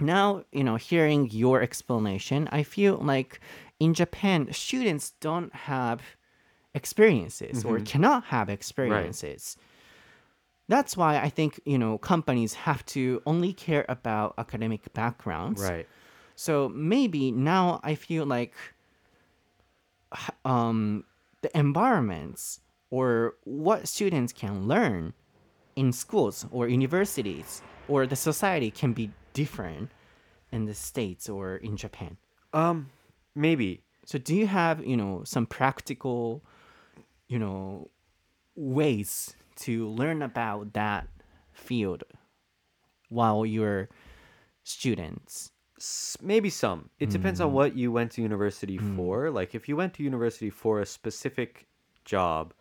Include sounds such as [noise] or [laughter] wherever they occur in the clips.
now you know hearing your explanation i feel like in japan students don't have experiences or cannot have experiences. That's why i think you know companies have to only care about academic backgrounds. Right. so maybe now I feel like um, the environments or what students can learn in schools or universities or the society can be different in the states or in Japan. Um, maybe. So do you have, you know, some practical, you know, ways to learn about that field while you're students? Maybe some. It depends on what you went to university for. Like if you went to university for a specific job,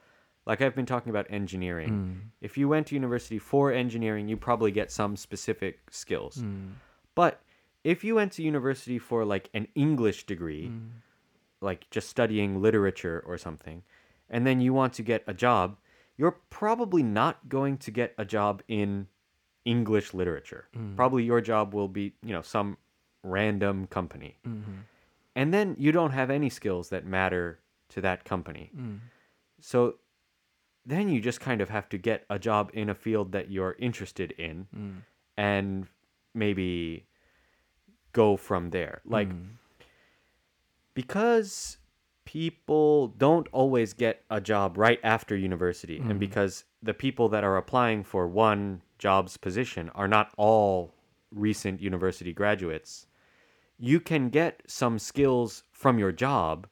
like I've been talking about engineering. Hmm. If you went to university for engineering, you probably get some specific skills. Hmm. But if you went to university for like an English degree, hmm. like just studying literature or something, and then you want to get a job, you're probably not going to get a job in English literature. Probably your job will be, you know, some random company. Mm-hmm. And then you don't have any skills that matter to that company. So then you just kind of have to get a job in a field that you're interested in mm. and maybe go from there. Like mm. because people don't always get a job right after university and mm. because the people that are applying for one job's position are not all recent university graduates you can get some skills from your job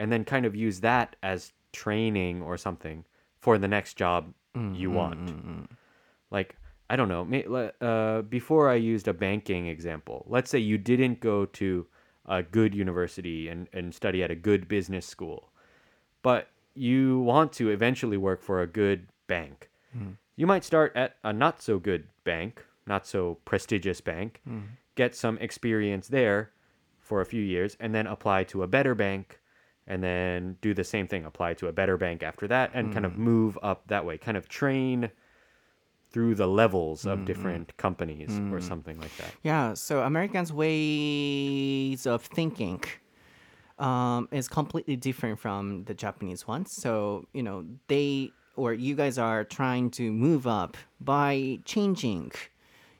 and then kind of use that as training or something for the next job mm, you mm, want. Mm, like i don't know uh, before i used a banking example let's say you didn't go to a good university and, and study at a good business school but you want to eventually work for a good bank. You might start at a not so good bank not so prestigious bank get some experience there for a few years and then apply to a better bank and then do the same thing apply to a better bank after that and kind of hmm. move up that way kind of train through the levels of hmm, different hmm. companies or something like that Yeah, so Americans' ways of thinking um, is completely different from the Japanese ones. So, you know, they or you guys are trying to move up by changing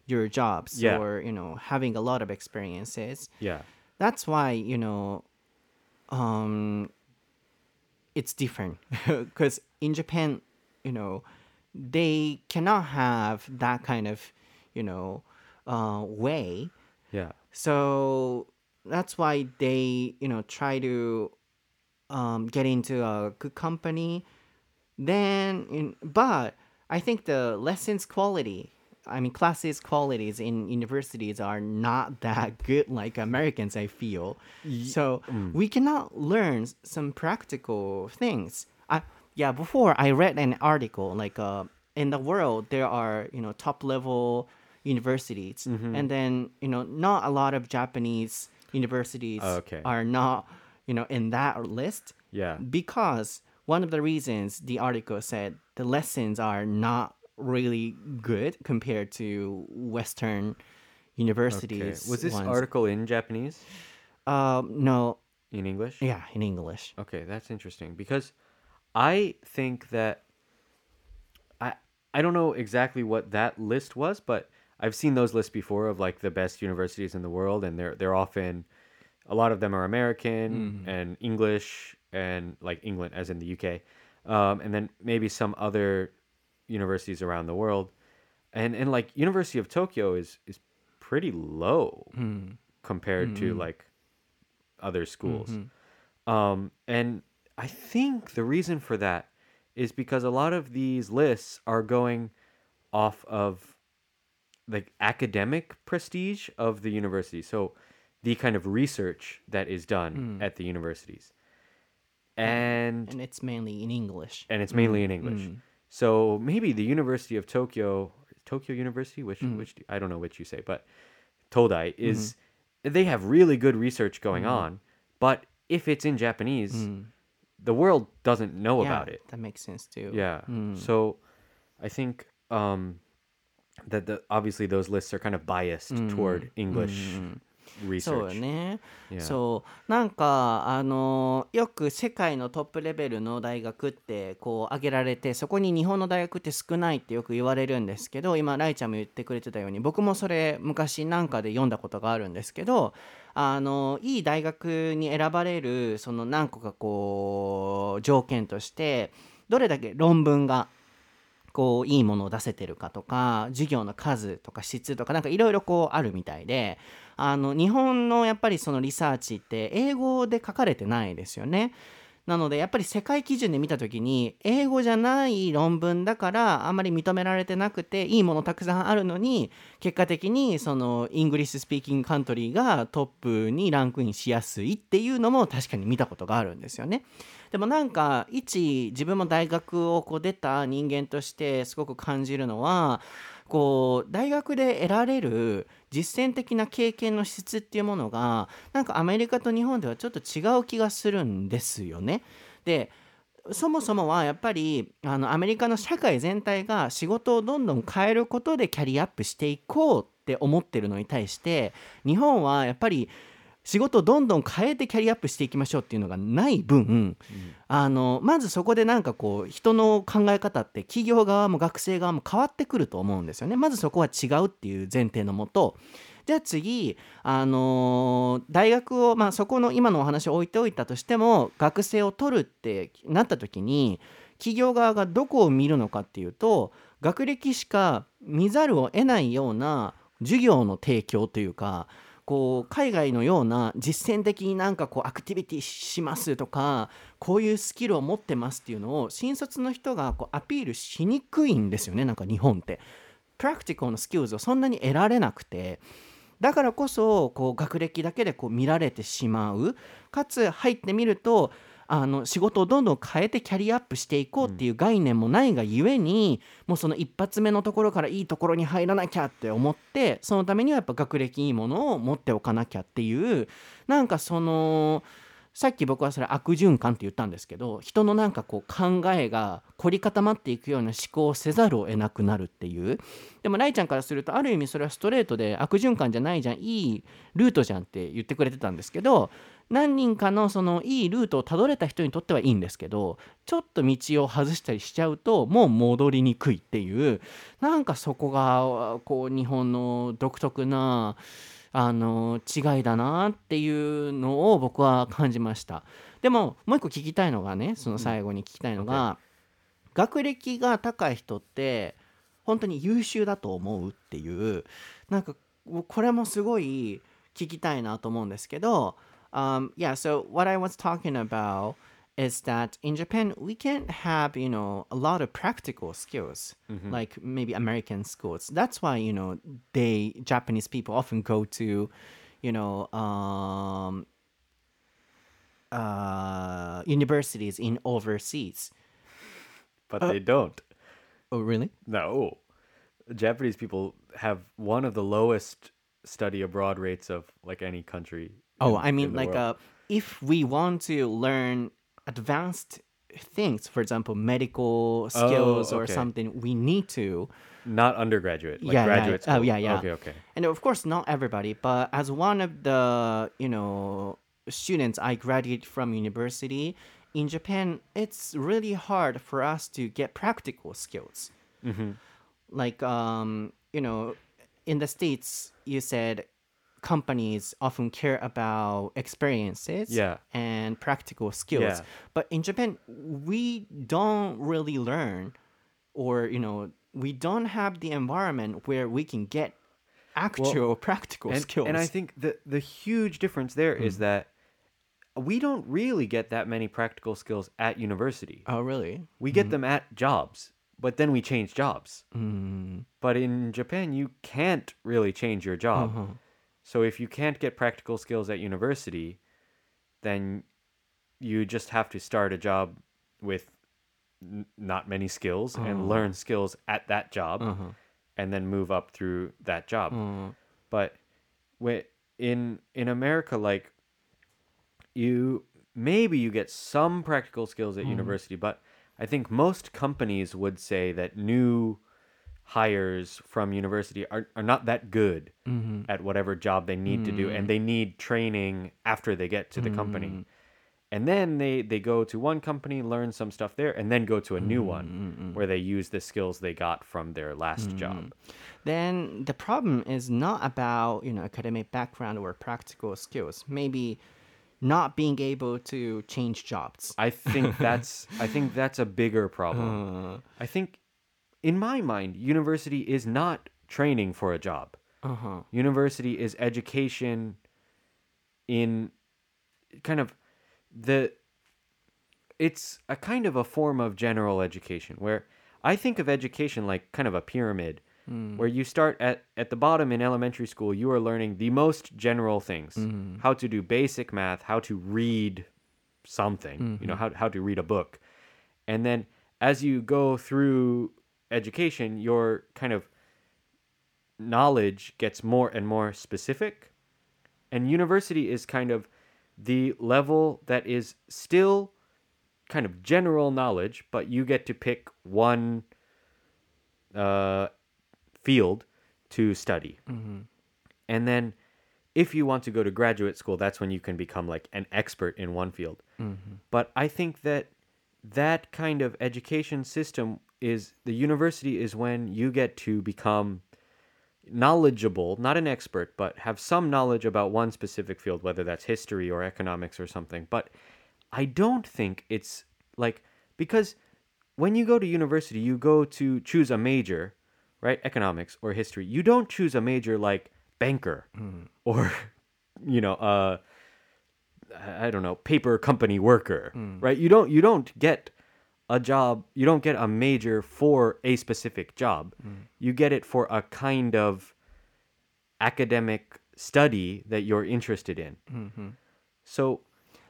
your jobs Yeah. or, you know, having a lot of experiences. yeah That's why, you know, um, it's different [laughs] because in Japan, you know, they cannot have that kind of, you know, uh, way. yeah So that's why they, you know, try to um, get into a good company. Then, in, but I think the lessons quality, I mean, classes qualities in universities are not that good like Americans, I feel. So we cannot learn some practical things. I, yeah, before I read an article like uh, in the world there are you know top level universities, and then you know not a lot of Japanese universities Okay. are not you know in that list yeah because one of the reasons the article said the lessons are not really good compared to Western okay. universities. was this ones. article in japanese Um, no, in english yeah, in English. Okay, that's interesting because I think that I I don't know exactly what that list was, but I've seen those lists before of like the best universities in the world, and they're they're often a lot of them are American and English and like England, as in the UK, um, and then maybe some other universities around the world, and and like University of Tokyo is is pretty low hmm. compared to hmm. like other schools. Mm-hmm. Um, and I think the reason for that is because a lot of these lists are going off of like academic prestige of the university. So the kind of research that is done hmm. at the universities. And And it's mainly in English. and it's mainly in mm-hmm. English. Mm. So maybe the University of Tokyo, Tokyo University, which mm-hmm. which I don't know which you say, but Todai is mm-hmm. they have really good research going mm-hmm. on, but if it's in Japanese, mm. the world doesn't know yeah, about it. That makes sense too. Yeah. Mm. So I think um that the obviously those lists are kind of biased mm. toward English そうよ.ね。そうなんかあのよく世界のトップレベルの大学ってこう挙げられてそこに日本の大学って少ないってよく言われるんですけど今ライちゃんも言ってくれてたように僕もそれ昔なんかで読んだことがあるんですけどあのいい大学に選ばれるその何個かこう条件としてどれだけ論文がこういいものを出せてるかとか授業の数とか質とかなんかいろいろこうあるみたいであの日本のやっぱりそのリサーチって英語で書かれてないですよね。なのでやっぱり世界基準で見た時に英語じゃない論文だからあんまり認められてなくていいものたくさんあるのに結果的にそのイングリッシュスピーキングカントリーがトップにランクインしやすいっていうのも確かに見たことがあるんですよね。でもなんか一自分も大学をこう出た人間としてすごく感じるのはこう大学で得られる実践的な経験の質っていうものがなんかアメリカと日本ではちょっと違う気がするんですよね。でそもそもはやっぱりあのアメリカの社会全体が仕事をどんどん変えることでキャリアアップしていこうって思ってるのに対して日本はやっぱり仕事をどんどん変えてキャリアアップしていきましょうっていうのがない分、あのまずそこでなんかこう人の考え方って企業側も学生側も変わってくると思うんですよね。まずそこは違うっていう前提のもと。じゃあ次、あのー大学を、まあ、そこの今のお話を置いておいたとしても学生を取るってなった時に企業側がどこを見るのかっていうと学歴しか見ざるを得ないような授業の提供というかこう海外のような実践的になんかこうアクティビティしますとかこういうスキルを持ってますっていうのを新卒の人がこうアピールしにくいんですよねなんか日本って。プラクティカルのスキルズをそんなに得られなくてだからこそこう学歴だけでこう見られてしまうかつ入ってみるとあの仕事をどんどん変えてキャリアアップしていこうっていう概念もないがゆえに、もうその一発目のところからいいところに入らなきゃって思ってそのためにはやっぱ学歴いいものを持っておかなきゃっていうなんかそのさっき僕はそれ悪循環って言ったんですけど人のなんかこう考えが凝り固まっていくような思考をせざるを得なくなるっていう。でもライちゃんからするとある意味それはストレートで悪循環じゃないじゃんいいルートじゃんって言ってくれてたんですけど何人かのそのいいルートをたどれた人にとってはいいんですけどちょっと道を外したりしちゃうともう戻りにくいっていう。なんかそこがこう日本の独特なあの違いだなっていうのを僕は感じました。でももう一個聞きたいのがねその最後に聞きたいのが、学歴が高い人って本当に優秀だと思うっていうなんかこれもすごい聞きたいなと思うんですけど、um, yeah so what I was talking about is that in Japan we can't have you know a lot of practical skills like maybe American schools that's why you know they Japanese people often go to you know um, uh, universities in overseas But they don't. oh really No. Japanese people have one of the lowest study abroad rates of like any country. Oh, in- I mean, like, uh, if we want to learn advanced things, for example, medical skills or okay. something, we need to. not undergraduate, like yeah, graduate yeah. school. Oh, yeah, yeah. Okay, okay. And of course, not everybody, but as one of the, you know, students I graduated from university in Japan, it's really hard for us to get practical skills. Like, um, you know, in the States, you said companies often care about experiences Yeah. and practical skills. Yeah. But in Japan, we don't really learn or, you know, we don't have the environment where we can get actual [laughs] practical And, skills. and I think the the huge difference there is Hmm. that we don't really get that many practical skills at university. oh, really? We get them at jobs, but then we change jobs. Mm. But in Japan, you can't really change your job. Uh-huh. So if you can't get practical skills at university, then you just have to start a job with n- not many skills Uh-huh. and learn skills at that job and then move up through that job. Uh-huh. But in in America like you maybe you get some practical skills at university, but I think most companies would say that new hires from university are, are not that good Mm-hmm. at whatever job they need to do Mm. and they need training after they get to the company. And then they they go to one company learn some stuff there and then go to a new Mm, one where they use the skills they got from their last job. Then the problem is not about you know academic background or practical skills. Maybe not being able to change jobs. I think [laughs] that's i think that's a bigger problem. I think in my mind university is not training for a job. Uh-huh. University is education in kind of the it's a kind of a form of general education where i think of education like kind of a pyramid hmm. where you start at at the bottom in elementary school you are learning the most general things. Hmm. How to do basic math how to read something you know mm-hmm. how, how to read a book. And then as you go through education your kind of knowledge gets more and more specific. And university is kind of the level that is still kind of general knowledge but you get to pick one uh, field to study. And then if you want to go to graduate school that's when you can become like an expert in one field. But i think that that kind of education system is the university is when you get to become knowledgeable, not an expert, but have some knowledge about one specific field, whether that's history or economics or something. But I don't think it's like because when you go to university, you go to choose a major, right? Economics or history. You don't choose a major like banker or, [laughs] you know, uh, I don't know, paper company worker, right? You don't you don't get a job, you don't get a major for a specific job. You get it for a kind of academic study that you're interested in. So,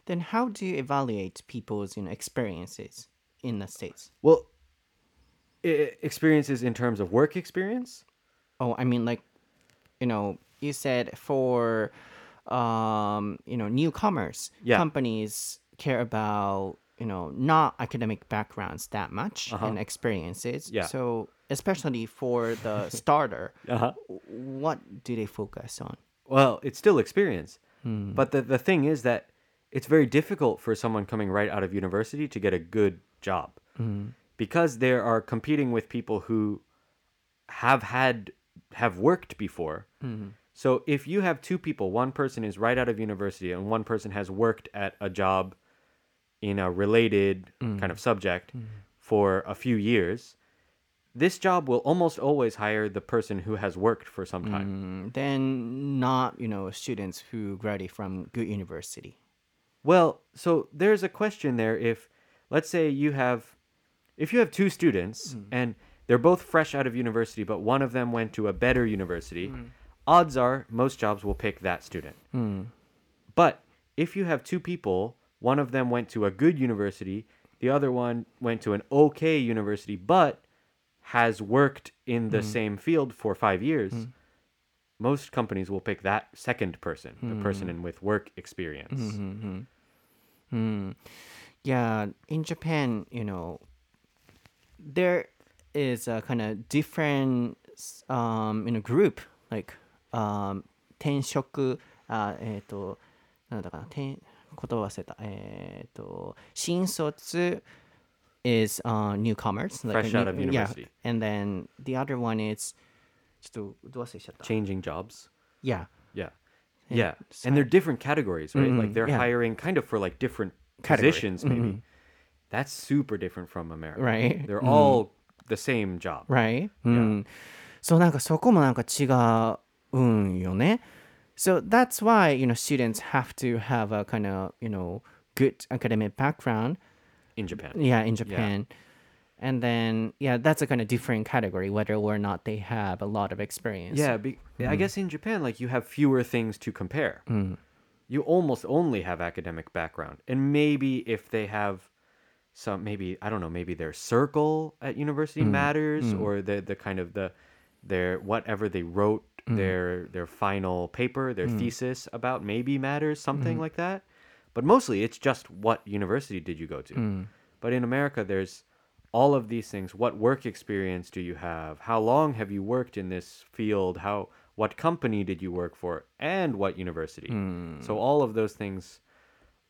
then how do you evaluate people's you know experiences in the states well, i- experiences in terms of work experience? oh i mean like you know you said for um you know newcomers Yeah. companies care about you know not academic backgrounds that much Uh-huh. and experiences Yeah. so especially for the [laughs] starter Uh-huh. what do they focus on Well, it's still experience. But the, the thing is that it's very difficult for someone coming right out of university to get a good job because they are competing with people who have had have worked before. So if you have two people, one person is right out of university and one person has worked at a job in a related mm. kind of subject mm. for a few years, this job will almost always hire the person who has worked for some time. Mm, then not you know students who graduate from good university. Well, so there's a question there if let's say you have if you have two students mm. and they're both fresh out of university but one of them went to a better university, odds are most jobs will pick that student. But if you have two people, one of them went to a good university, the other one went to an okay university but has worked in the same field for 5 years, most companies will pick that second person, the person in with work experience. yeah in japan you know there is a kind of different um you know group like um 転職あえっ、となんだかな転 言葉忘れたえっ、と新卒 is uh, newcomers like Fresh out of yeah, university. and then the other one is ちょっとどう忘れしちゃった changing jobs. yeah Yeah. Yeah. And they're different categories, right? Like they're yeah. hiring kind of for like different Category. positions maybe. That's super different from America. Right. They're all the same job. right? うん。そうなんかそこもなんか違うんよね。 So that's why, you know, students have to have a kind of, you know, good academic background. in Japan. Yeah, in Japan. And then, yeah, that's a kind of different category, whether or not they have a lot of experience. Yeah, be, I mm. guess in Japan like you have fewer things to compare. Mm. You almost only have academic background. And maybe if they have some maybe I don't know, maybe their circle at university mm. matters or the the kind of the their whatever they wrote Mm-hmm. their their final paper, their mm. thesis about maybe matters, something mm-hmm. like that. But mostly it's just what university did you go to. Mm. But in America there's all of these things. What work experience do you have? How long have you worked in this field? How what company did you work for? And what university? Mm. So all of those things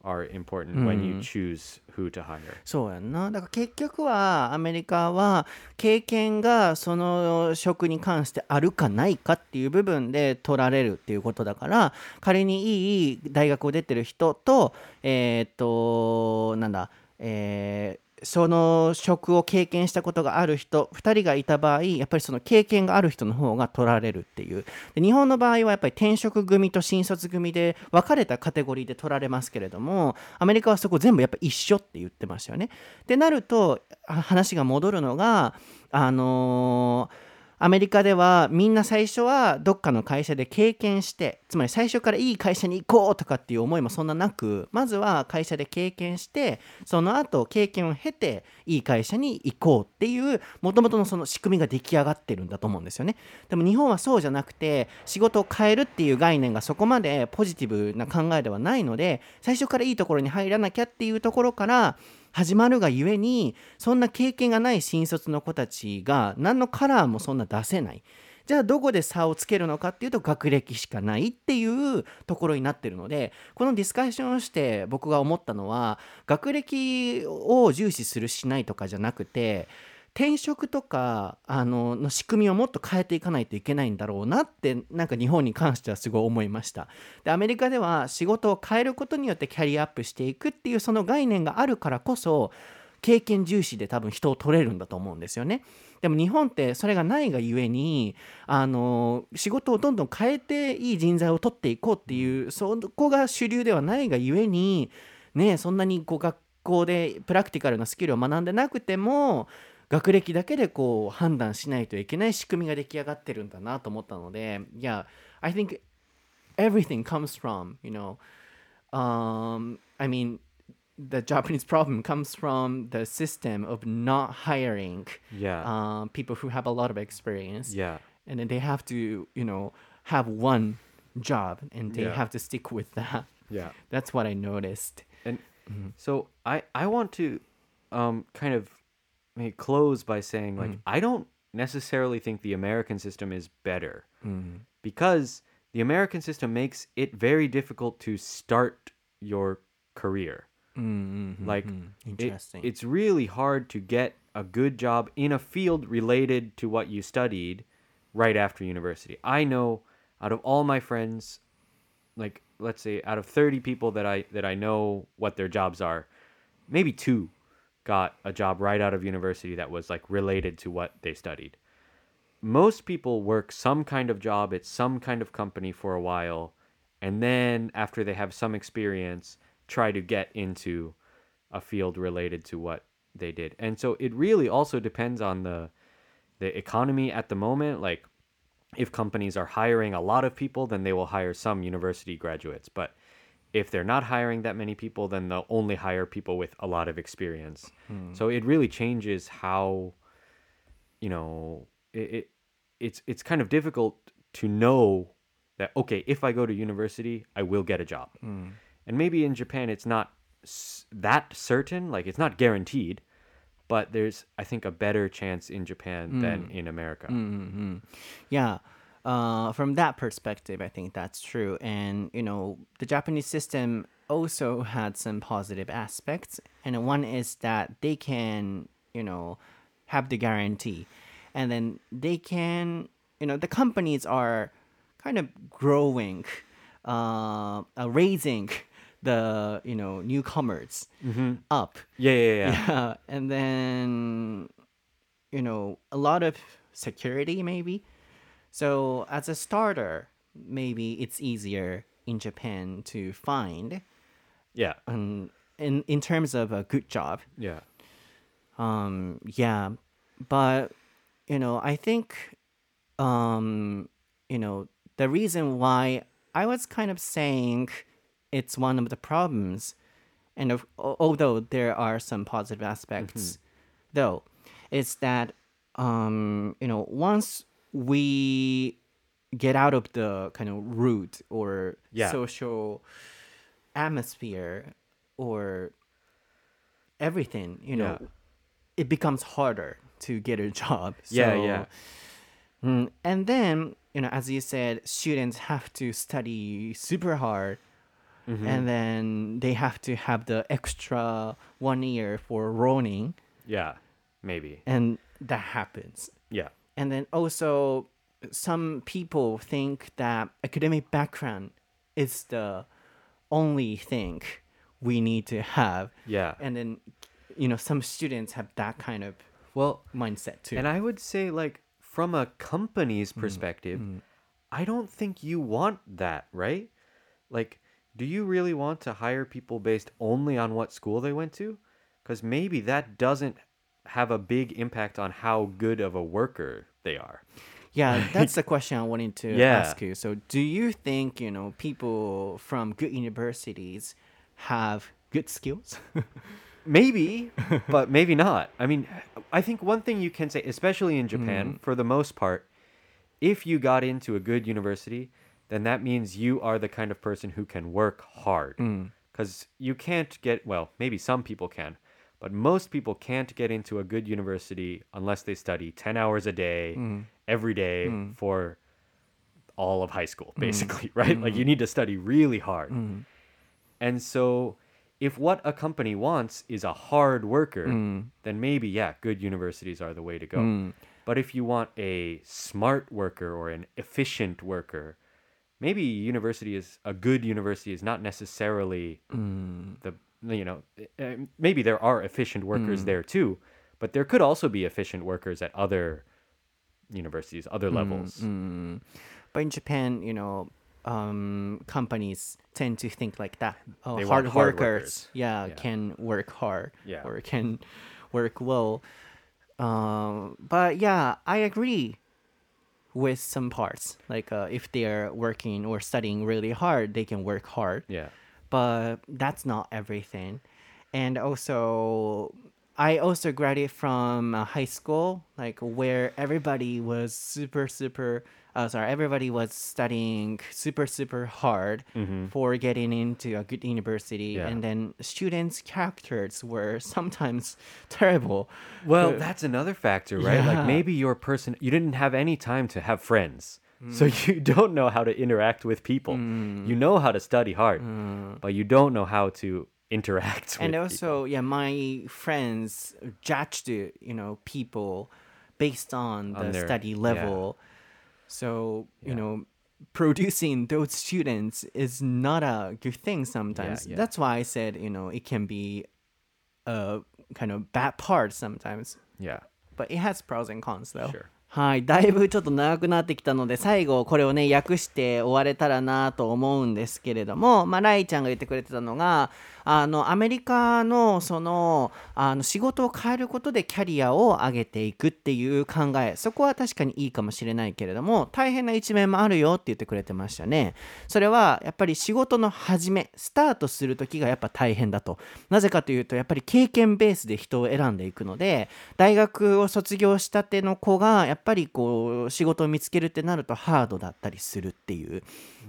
are important when you choose who to hire. そうやんなだから結局はアメリカは経験がその職に関してあるかないかっていう部分で取られるっていうことだから仮にいい大学を出てる人とえーっとなんだえーその職を経験したことがある人2人がいた場合やっぱりその経験がある人の方が取られるっていうで日本の場合はやっぱり転職組と新卒組で分かれたカテゴリーで取られますけれどもアメリカはそこ全部やっぱ一緒って言ってましたよね。ってなると話が戻るのがあのーアメリカではみんな最初はどっかの会社で経験してつまり最初からいい会社に行こうとかっていう思いもそんななくまずは会社で経験してその後経験を経ていい会社に行こうっていうもともとのその仕組みが出来上がってるんだと思うんですよね。でも日本はそうじゃなくて仕事を変えるっていう概念がそこまでポジティブな考えではないので最初からいいところに入らなきゃっていうところから始まるがゆえにそんな経験がない新卒の子たちが何のカラーもそんな出せない。じゃあどこで差をつけるのかっていうと学歴しかないっていうところになってるのでこのディスカッションをして僕が思ったのは学歴を重視するしないとかじゃなくて転職とかあのの仕組みをもっと変えていかないといけないんだろうなってなんか日本に関してはすごい思いました。でアメリカでは仕事を変えることによってキャリアアップしていくっていうその概念があるからこそ経験重視で多分人を取れるんだと思うんですよね。でも日本ってそれがないがゆえにあの仕事をどんどん変えていい人材を取っていこうっていうそこが主流ではないがゆえにねそんなにこう学校でプラクティカルなスキルを学んでなくても学歴だけでこう判断しないといけない仕組みが出来上がってるんだなと思ったので Yeah I think everything comes from you know um I mean the Japanese problem comes from the system of not hiring Yeah. um, people who have a lot of experience yeah. and then they have to you know have one job and they Yeah. have to stick with that Yeah. that's what I noticed And so I I want to um kind of maybe close by saying like mm. I don't necessarily think the American system is better mm-hmm. because the American system makes it very difficult to start your career. Mm-hmm, like mm-hmm. it- Interesting. it's really hard to get a good job in a field related to what you studied right after university. I know out of all my friends like let's say out of 30 people that I that I know what their jobs are, maybe two got a job right out of university that was like related to what they studied. Most people work some kind of job at some kind of company for a while and then after they have some experience try to get into a field related to what they did. And so it really also depends on the the economy at the moment like if companies are hiring a lot of people, then they will hire some university graduates. But if they're not hiring that many people, then they'll only hire people with a lot of experience. Hmm. So it really changes how, you know, it, it it's it's kind of difficult to know that okay, if I go to university, I will get a job. Hmm. And maybe in Japan, it's not that certain, like it's not guaranteed. But there's, I think, a better chance in Japan than hmm. in America. Yeah. Uh, from that perspective, I think that's true. And, you know, the Japanese system also had some positive aspects. And one is that they can, you know, have the guarantee. And then they can, you know, the companies are kind of growing, uh, uh, raising the, you know, newcomers up. Yeah, yeah, yeah. [laughs] Yeah, and then you know a lot of security maybe. So as a starter, maybe it's easier in Japan to find Yeah. um, in in terms of a good job. Yeah. Um, yeah, but you know, I think um, you know, the reason why I was kind of saying it's one of the problems, and of, although there are some positive aspects, though, is that um, you know, once we get out of the kind of route or Yeah. social atmosphere or everything, you know, Yeah. it becomes harder to get a [laughs] job. Yeah, So, yeah. mm, and then, you know, as you said, students have to study super hard. Mm-hmm. And then they have to have the extra one year for ronin, Yeah, maybe. and that happens. Yeah. And then also, some people think that academic background is the only thing we need to have. Yeah. And then, you know, some students have that kind of Well, mindset too. and I would say like from a Mm, company's perspective, I don't think you want that, right? Like do you really want to hire people based only on what school they went to? Cuz maybe that doesn't have a big impact on how good of a worker they are. yeah, [laughs] that's the question I wanted to Yeah. ask you. So, do you think, you know, people from good universities have good skills? [laughs] Maybe, [laughs] but maybe not. I mean, I think one thing you can say, especially in Japan, mm. for the most part, if you got into a good university, then that means you are the kind of person who can work hard. Mm. Because you can't get, well, maybe some people can, but most people can't get into a good university unless they study 10 hours a day, mm-hmm. every day mm-hmm. for all of high school, mm-hmm. basically, [laughs] right? Like you need to study really hard. And so, if what a company wants is a hard worker, then maybe, yeah, good universities are the way to go. But if you want a smart worker or an efficient worker, maybe university is a good university is not necessarily the you know uh, maybe there are efficient workers there too, but there could also be efficient workers at other universities, other levels. But in Japan, you know, um, companies tend to think like that. Oh, hard, hard workers, workers. Yeah, Yeah. can work hard Yeah. or can work well. Um, but yeah, I agree with some parts. Like uh, if they're working or studying really hard, they can work hard Yeah. But that's not everything. And also, I also graduated from uh, high school, like where everybody was super, super. Uh, sorry, everybody was studying super, super hard for getting into a good university, Yeah. and then students' characters were [laughs] sometimes terrible. Well, that's another factor, right? Yeah. Like maybe your person you didn't have any time to have friends. Mm. So [laughs] you don't know how to interact with people. Mm. You know how to study hard, mm. but you don't know how to [laughs] interact with and people. also yeah my friends judged you know people based on the On their- study yeah. level so you know producing those students is not a good thing sometimes yeah. that's why i said you know it can be a kind of bad part sometimes Yeah. but it has pros and cons though Sure. はい、だいぶちょっと長くなってきたので最後これをね訳して終われたらなと思うんですけれども、まあ、ライちゃんが言ってくれてたのがあのアメリカのそのあの仕事を変えることでキャリアを上げていくっていう考え。そこは確かにいいかもしれないけれども大変な一面もあるよって言ってくれてましたね。それはやっぱり仕事の始めスタートする時がやっぱ大変だと。なぜかというとやっぱり経験ベースで人を選んでいくので大学を卒業したての子がやっぱりこう仕事を見つけるってなるとハードだったりするっていう。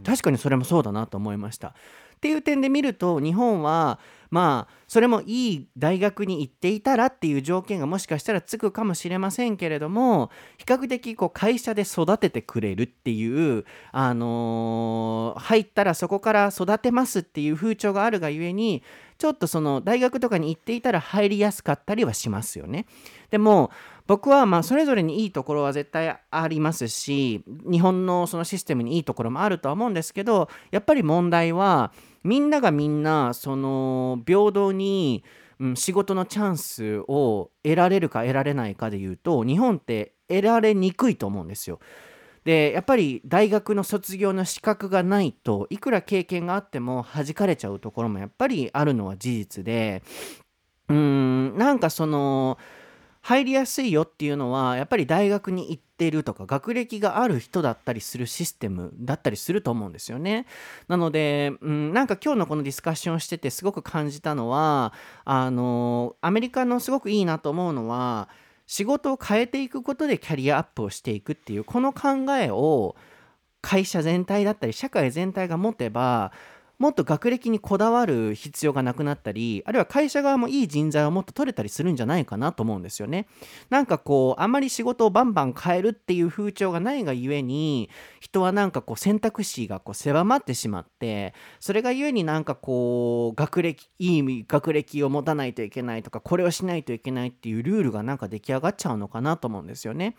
確かにそれもそうだなと思いました。っていう点で見ると日本はまあそれもいい大学に行っていたらっていう条件がもしかしたらつくかもしれませんけれども比較的こう会社で育ててくれるっていう、あの入ったらそこから育てますっていう風潮があるがゆえにちょっとその大学とかに行っていたら入りやすかったりはしますよね。でも僕はまあそれぞれにいいところは絶対ありますし日本のそのシステムにいいところもあるとは思うんですけどやっぱり問題はみんながみんなその平等に、うん、仕事のチャンスを得られるか得られないかでいうと日本って得られにくいと思うんですよ。でやっぱり大学の卒業の資格がないといくら経験があっても弾かれちゃうところもやっぱりあるのは事実でうーんなんかその入りやすいよっていうのはやっぱり大学に行ってるとか学歴がある人だったりするシステムだったりすると思うんですよね。なので、うん、なんか今日のこのディスカッションしててすごく感じたのはあのアメリカのすごくいいなと思うのは仕事を変えていくことでキャリアアップをしていくっていうこの考えを会社全体だったり社会全体が持てばもっと学歴にこだわる必要がなくなったりあるいは会社側もいい人材をもっと取れたりするんじゃないかなと思うんですよね。なんかこうあんまり仕事をバンバン変えるっていう風潮がないがゆえに人はなんかこう選択肢がこう狭まってしまってそれがゆえになんかこう学歴いい学歴を持たないといけないとかこれをしないといけないっていうルールがなんか出来上がっちゃうのかなと思うんですよね。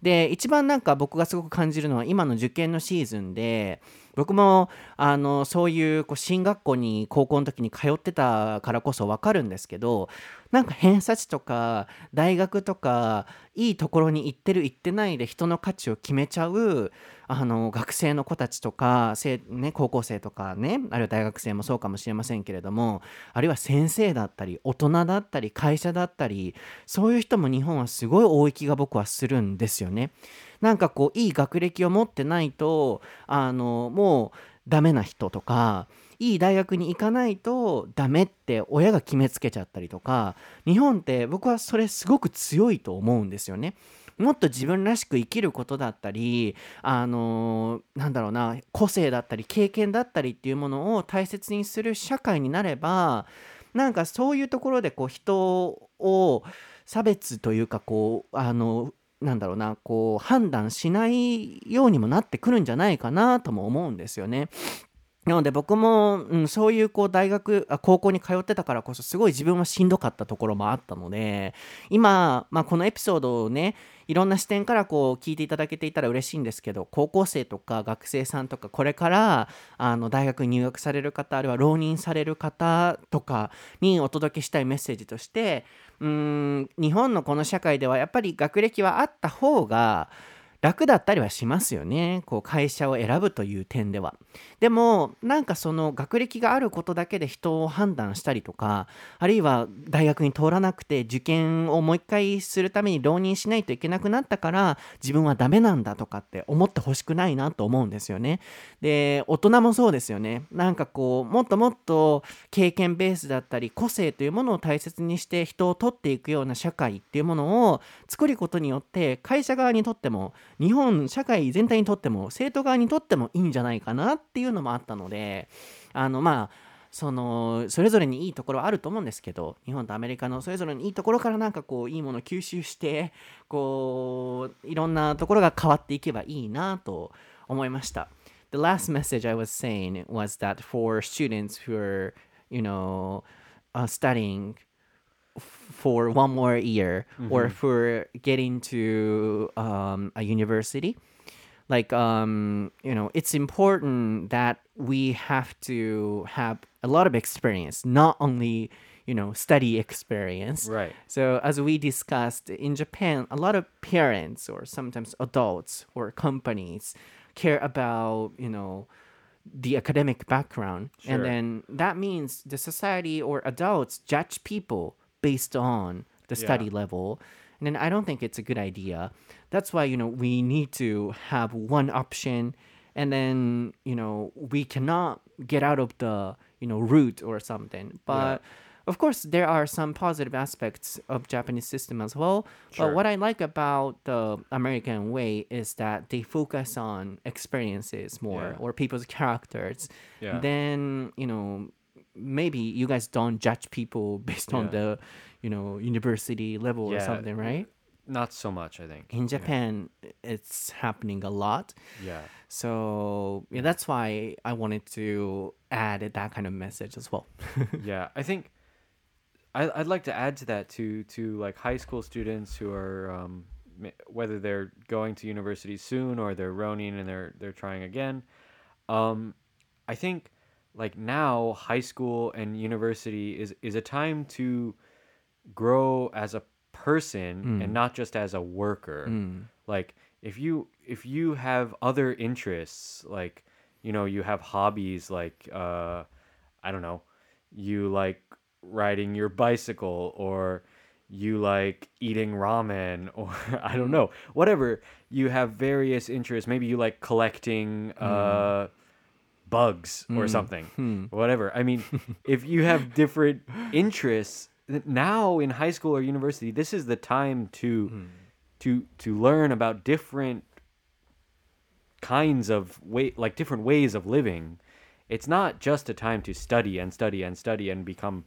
で一番なんか僕がすごく感じるのは今の受験のシーズンで僕もあのそういうこう進学校に高校の時に通ってたからこそ分かるんですけどなんか偏差値とか大学とかいいところに行ってる行ってないで人の価値を決めちゃうあの学生の子たちとか、ね、高校生とかねあるいは大学生もそうかもしれませんけれどもあるいは先生だったり大人だったり会社だったりそういう人も日本はすごい多い気が僕はするんですよね。なんかこういい学歴を持ってないとあのもうダメな人とかいい大学に行かないとダメって親が決めつけちゃったりとか日本って僕はそれすごく強いと思うんですよね。もっと自分らしく生きることだったりあのなんだろうな個性だったり経験だったりっていうものを大切にする社会になればなんかそういうところでこう人を差別というかこうあのなんだろうなこう判断しないようにもなってくるんじゃないかなとも思うんですよね。なので僕も、うん、そういうこう大学あ高校に通ってたからこそすごい自分はしんどかったところもあったので今、まあ、このエピソードをねいろんな視点からこう聞いていただけていたら嬉しいんですけど高校生とか学生さんとかこれからあの大学に入学される方あるいは浪人される方とかにお届けしたいメッセージとしてうん日本のこの社会ではやっぱり学歴はあった方が楽だったりはしますよね。こう会社を選ぶという点では。でもなんかその学歴があることだけで人を判断したりとかあるいは大学に通らなくて受験をもう一回するために浪人しないといけなくなったから自分はダメなんだとかって思ってほしくないなと思うんですよね。で大人もそうですよね。なんかこうもっともっと経験ベースだったり個性というものを大切にして人を取っていくような社会っていうものを作ることによって会社側にとっても日本社会全体にとっても生徒側にとってもいいんじゃないかなっていうのもあったのであのまあそのそれぞれにいいところはあると思うんですけど日本とアメリカのそれぞれにいいところからなんかこういいものを吸収してこういろんなところが変わっていけばいいなと思いました。The last message I was saying was that for students who are, you know, uh, studying for one more year mm-hmm. or for getting to um, a university like um, you know it's important that we have to have a lot of experience not only you know study experience right so as we discussed in japan a lot of parents or sometimes adults or companies care about you know the academic background sure. and then that means the society or adults judge people based on the study yeah. level. And then I don't think it's a good idea. That's why, you know, we need to have one option and then, you know, we cannot get out of the, you know, route or something. But yeah. Of course, there are some positive aspects of Japanese system as well. Sure. But what I like about the American way is that they focus on experiences more yeah. or people's characters. Yeah. Then you know maybe you guys don't judge people [laughs] based on the you know university level or something right? not so much i think. In japan it's happening a lot. Yeah. So yeah that's why i wanted to add that kind of message as well. [laughs] Yeah i think I, i'd like to add to that to to like high school students who are um, whether they're going to university soon or they're ronin and they're they're trying again. Um, i think like now high school and university is is a time to grow as a person mm. and not just as a worker mm. like if you if you have other interests like you know you have hobbies like uh i don't know you like riding your bicycle or you like eating ramen [laughs] or I don't know, whatever. You have various interests. Maybe you like collecting uh, mm bugs or mm. something, hmm. whatever. I mean, [laughs] if you have different interests now in high school or university, this is the time to mm. to to learn about different kinds of way, like different ways of living, it's not just a time to study and study and study and become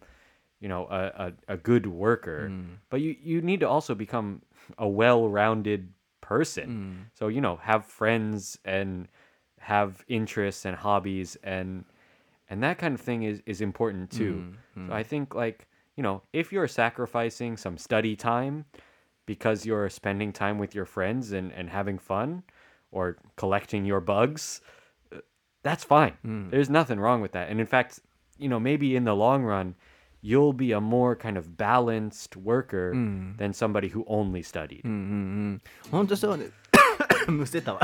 you know a, a, a good worker but you you need to also become a well-rounded person so you know have friends and have interests and hobbies and and that kind of thing is is important too so i think like you know if you're sacrificing some study time because you're spending time with your friends and and having fun or collecting your bugs uh, that's fine there's nothing wrong with that and in fact you know maybe in the long run you'll be a more kind of balanced worker than somebody who only studied うんうんうん本当そうです むせたわ。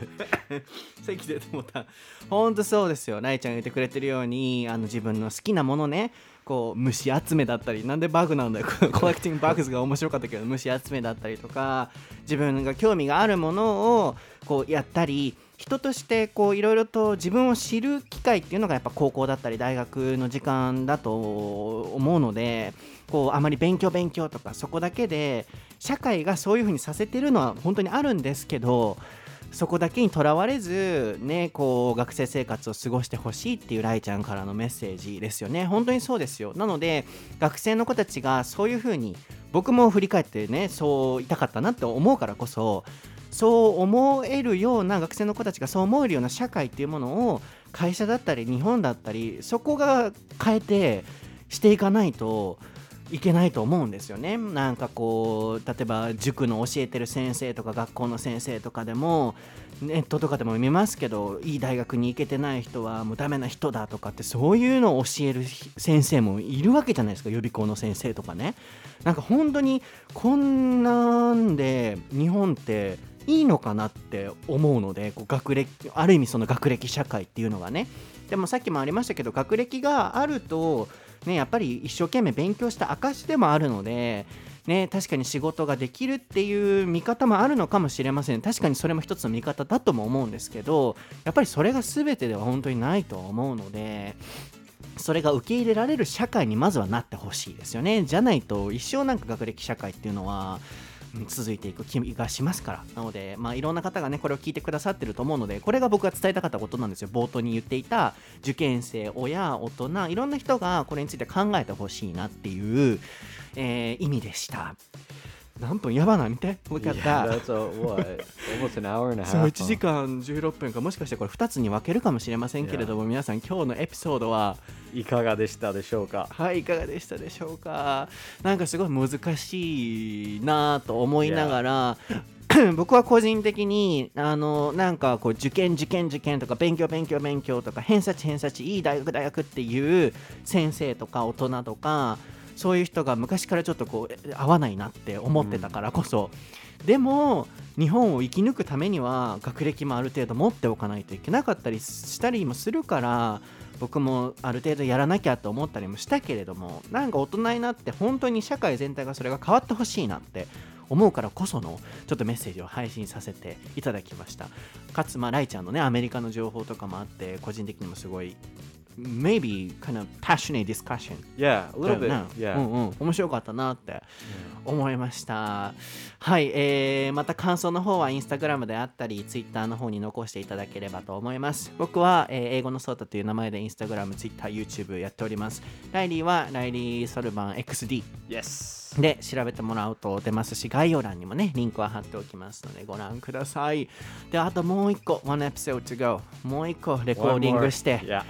[laughs] 咳でと思った。本当そうですよ。ライちゃんが言ってくれてるようにあの自分の好きなものねこう虫集めだったりなんでバグなんだよ。[laughs] コレクティングバグズが面白かったけど虫集めだったりとか自分が興味があるものをこうやったり人としてこういろいろと自分を知る機会っていうのがやっぱ高校だったり大学の時間だと思うのでこうあまり勉強勉強とかそこだけで社会がそういうふうにさせてるのは本当にあるんですけどそこだけにとらわれず、ね、こう学生生活を過ごしてほしいっていうライちゃんからのメッセージですよね。本当にそうですよ。なので学生の子たちがそういうふうに僕も振り返ってねそういたかったなって思うからこそそう思えるような学生の子たちがそう思えるような社会っていうものを会社だったり日本だったりそこが変えてしていかないといけないと思うんですよね。なんかこう例えば塾の教えてる先生とか学校の先生とかでもネットとかでも見ますけどいい大学に行けてない人はもうダメな人だとかってそういうのを教える先生もいるわけじゃないですか予備校の先生とかね。なんか本当にこんなんで日本っていいのかなって思うのでこう学歴ある意味その学歴社会っていうのがねでもさっきもありましたけど学歴があるとね、やっぱり一生懸命勉強した証でもあるので、ね、確かに仕事ができるっていう見方もあるのかもしれません。確かにそれも一つの見方だとも思うんですけどやっぱりそれが全てでは本当にないと思うのでそれが受け入れられる社会にまずはなってほしいですよね。じゃないと一生なんか学歴社会っていうのは続いていく気がしますから。なので、まあ、いろんな方がねこれを聞いてくださってると思うのでこれが僕が伝えたかったことなんですよ。冒頭に言っていた受験生親大人いろんな人がこれについて考えてほしいなっていう、えー意味でした。何分やばない見て。もう一回 yeah やった that's a what? Almost an hour and a そう half 1時間16分かもしかしてこれ2つに分けるかもしれませんけれども皆さん今日のエピソードはいかがでしたでしょうか？はいいかがでしたでしょうか？なんかすごい難しいなと思いながら、[coughs] 僕は個人的にあのなんかこう受験受験受験とか勉強勉強勉強とか偏差値偏差値いい大学大学っていう先生とか大人とかそういう人が昔からちょっとこう合わないなって思ってたからこそ、でも日本を生き抜くためには学歴もある程度持っておかないといけなかったりしたりもするから僕もある程度やらなきゃと思ったりもしたけれどもなんか大人になって本当に社会全体がそれが変わってほしいなって思うからこそのちょっとメッセージを配信させていただきました。かつまあライちゃんのねアメリカの情報とかもあって個人的にもすごい maybe kind of passionate discussion. Yeah a little だ bit yeah. うんうん、面白かったなって思いました。はい、えー、また感想の方はインスタグラムであったり、ツイッターの方に残していただければと思います。僕は、えー英語のソータという名前でインスタグラム、ツイッター、YouTube やっております。ライリーはライリー・ソルバン XD yes. で調べてもらうと出ますし、概要欄にもね、リンクは貼っておきますのでご覧ください。で、あともう一個、one episode to go。もう一個レコーディングして、yeah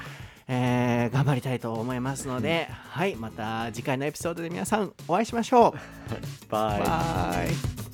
えー頑張りたいと思いますので、はい、また次回のエピソードで皆さんお会いしましょう。bye [laughs] バイ